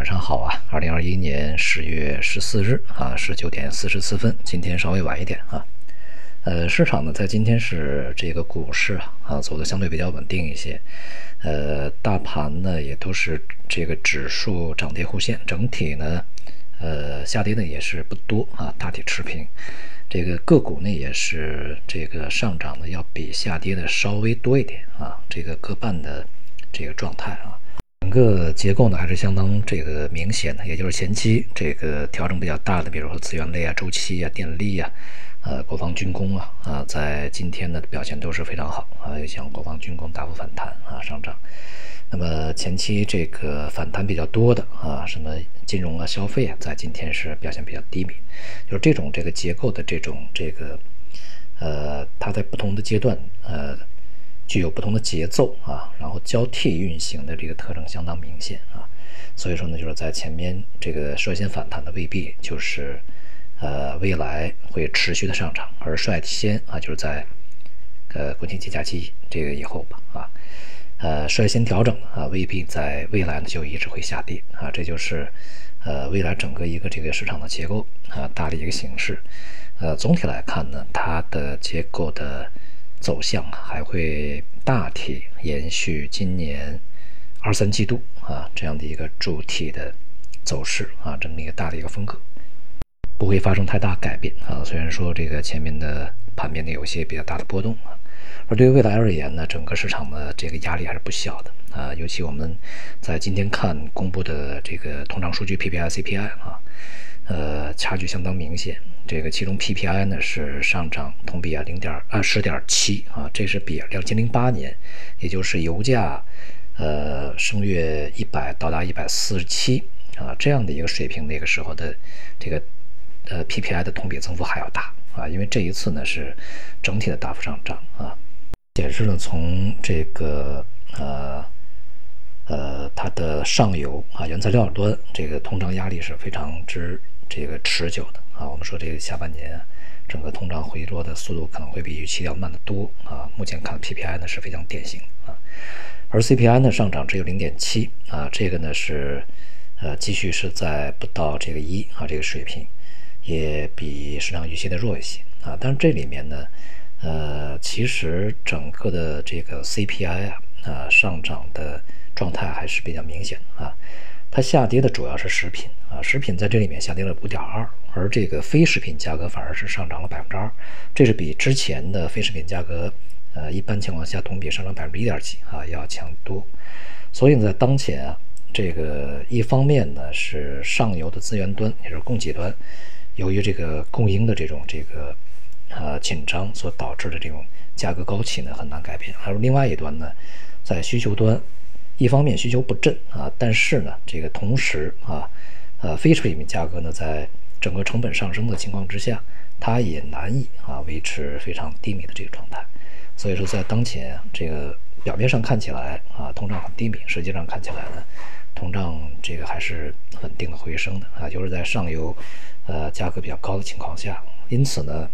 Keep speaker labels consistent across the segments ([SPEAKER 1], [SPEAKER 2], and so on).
[SPEAKER 1] 晚上好啊！二零二一年十月十四日啊，十九点四十四分，今天稍微晚一点啊。呃，市场呢在今天是这个股市啊啊走的相对比较稳定一些，呃，大盘呢也都是这个指数涨跌互现，整体呢呃下跌呢也是不多啊，大体持平。这个个股呢也是这个上涨的要比下跌的稍微多一点啊，这个各半的这个状态啊。整个结构呢还是相当这个明显的，也就是前期这个调整比较大的，比如说资源类啊、周期啊、电力啊、呃国防军工啊啊，在今天的表现都是非常好啊，像国防军工大幅反弹啊上涨。那么前期这个反弹比较多的啊，什么金融啊、消费啊，在今天是表现比较低迷，就是这种这个结构的这种这个呃，它在不同的阶段呃。具有不同的节奏啊，然后交替运行的这个特征相当明显啊，所以说呢，就是在前面这个率先反弹的未必就是，呃，未来会持续的上涨，而率先啊，就是在呃国庆节假期这个以后吧啊，呃，率先调整啊，未必在未来呢就一直会下跌啊，这就是呃未来整个一个这个市场的结构啊大的一个形式，呃，总体来看呢，它的结构的。走向还会大体延续今年二三季度啊这样的一个主体的走势啊，这么一个大的一个风格，不会发生太大改变啊。虽然说这个前面的盘面呢有些比较大的波动啊，而对于未来而言呢，整个市场的这个压力还是不小的啊。尤其我们在今天看公布的这个通胀数据 PPI、CPI 啊。呃，差距相当明显。这个其中 PPI 呢是上涨同比啊零点啊十点七啊，这是比两千零八年，也就是油价呃升月一百到达一百四十七啊这样的一个水平那个时候的这个呃 PPI 的同比增幅还要大啊，因为这一次呢是整体的大幅上涨啊，显示了从这个呃。呃，它的上游啊，原材料端这个通胀压力是非常之这个持久的啊。我们说这个下半年整个通胀回落的速度可能会比预期要慢得多啊。目前看 PPI 呢是非常典型啊，而 CPI 呢上涨只有零点七啊，这个呢是呃继续是在不到这个一啊这个水平，也比市场预期的弱一些啊。但是这里面呢，呃，其实整个的这个 CPI 啊啊上涨的。状态还是比较明显的啊，它下跌的主要是食品啊，食品在这里面下跌了五点二，而这个非食品价格反而是上涨了百分之二，这是比之前的非食品价格，呃，一般情况下同比上涨百分之一点几啊要强多，所以呢，在当前啊，这个一方面呢是上游的资源端，也就是供给端，由于这个供应的这种这个呃紧张所导致的这种价格高企呢很难改变，而另外一端呢，在需求端。一方面需求不振啊，但是呢，这个同时啊，呃，非食品价格呢，在整个成本上升的情况之下，它也难以啊维持非常低迷的这个状态。所以说，在当前这个表面上看起来啊，通胀很低迷，实际上看起来呢，通胀这个还是稳定的回升的啊，就是在上游呃价格比较高的情况下，因此呢。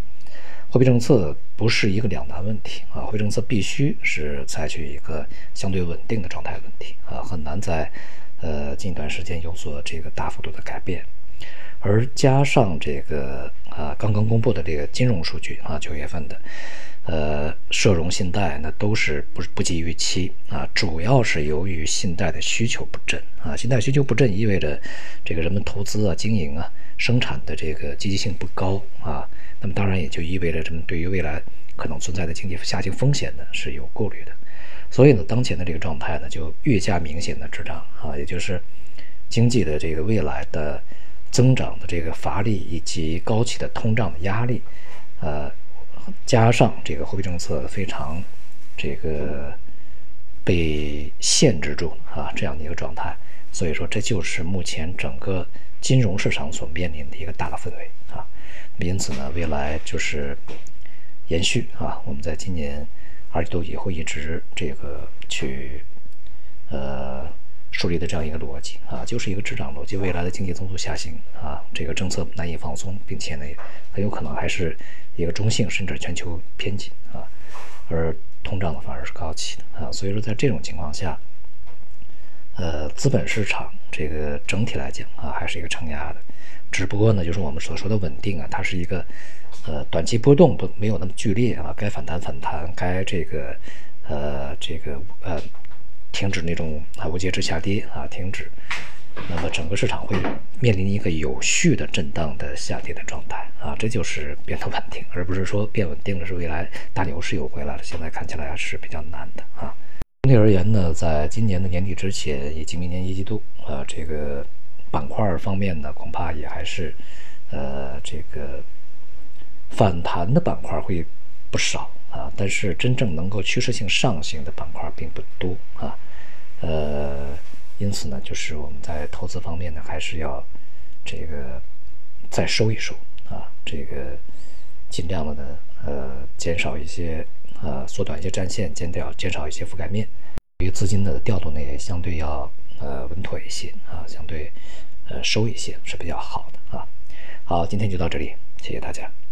[SPEAKER 1] 货币政策不是一个两难问题啊，货币政策必须是采取一个相对稳定的状态问题啊，很难在呃近一段时间有所这个大幅度的改变，而加上这个啊刚刚公布的这个金融数据啊九月份的呃社融信贷那都是不不及预期啊，主要是由于信贷的需求不振啊，信贷需求不振意味着这个人们投资啊经营啊生产的这个积极性不高啊。那么当然也就意味着，这么对于未来可能存在的经济下行风险呢是有顾虑的，所以呢，当前的这个状态呢就越加明显的滞胀啊，也就是经济的这个未来的增长的这个乏力以及高企的通胀的压力，呃，加上这个货币政策非常这个被限制住啊这样的一个状态，所以说这就是目前整个金融市场所面临的一个大的氛围啊。因此呢，未来就是延续啊，我们在今年二季度以后一直这个去呃树立的这样一个逻辑啊，就是一个滞涨逻辑。未来的经济增速下行啊，这个政策难以放松，并且呢，很有可能还是一个中性甚至全球偏紧啊，而通胀呢反而是高企的啊。所以说，在这种情况下，呃，资本市场这个整体来讲啊，还是一个承压的，只不过呢，就是我们所说的稳定啊，它是一个呃短期波动不没有那么剧烈啊，该反弹反弹，该这个呃这个呃停止那种啊无节制下跌啊停止，那么整个市场会面临一个有序的震荡的下跌的状态啊，这就是变得稳定，而不是说变稳定了是未来大牛市又回来了，现在看起来还是比较难的啊。总体而言呢，在今年的年底之前以及明年一季度，啊，这个板块方面呢，恐怕也还是，呃，这个反弹的板块会不少啊，但是真正能够趋势性上行的板块并不多啊，呃，因此呢，就是我们在投资方面呢，还是要这个再收一收啊，这个尽量的呢，呃，减少一些。呃，缩短一些战线，减掉减少一些覆盖面，对于资金的调度呢，也相对要呃稳妥一些啊，相对呃收一些是比较好的啊。好，今天就到这里，谢谢大家。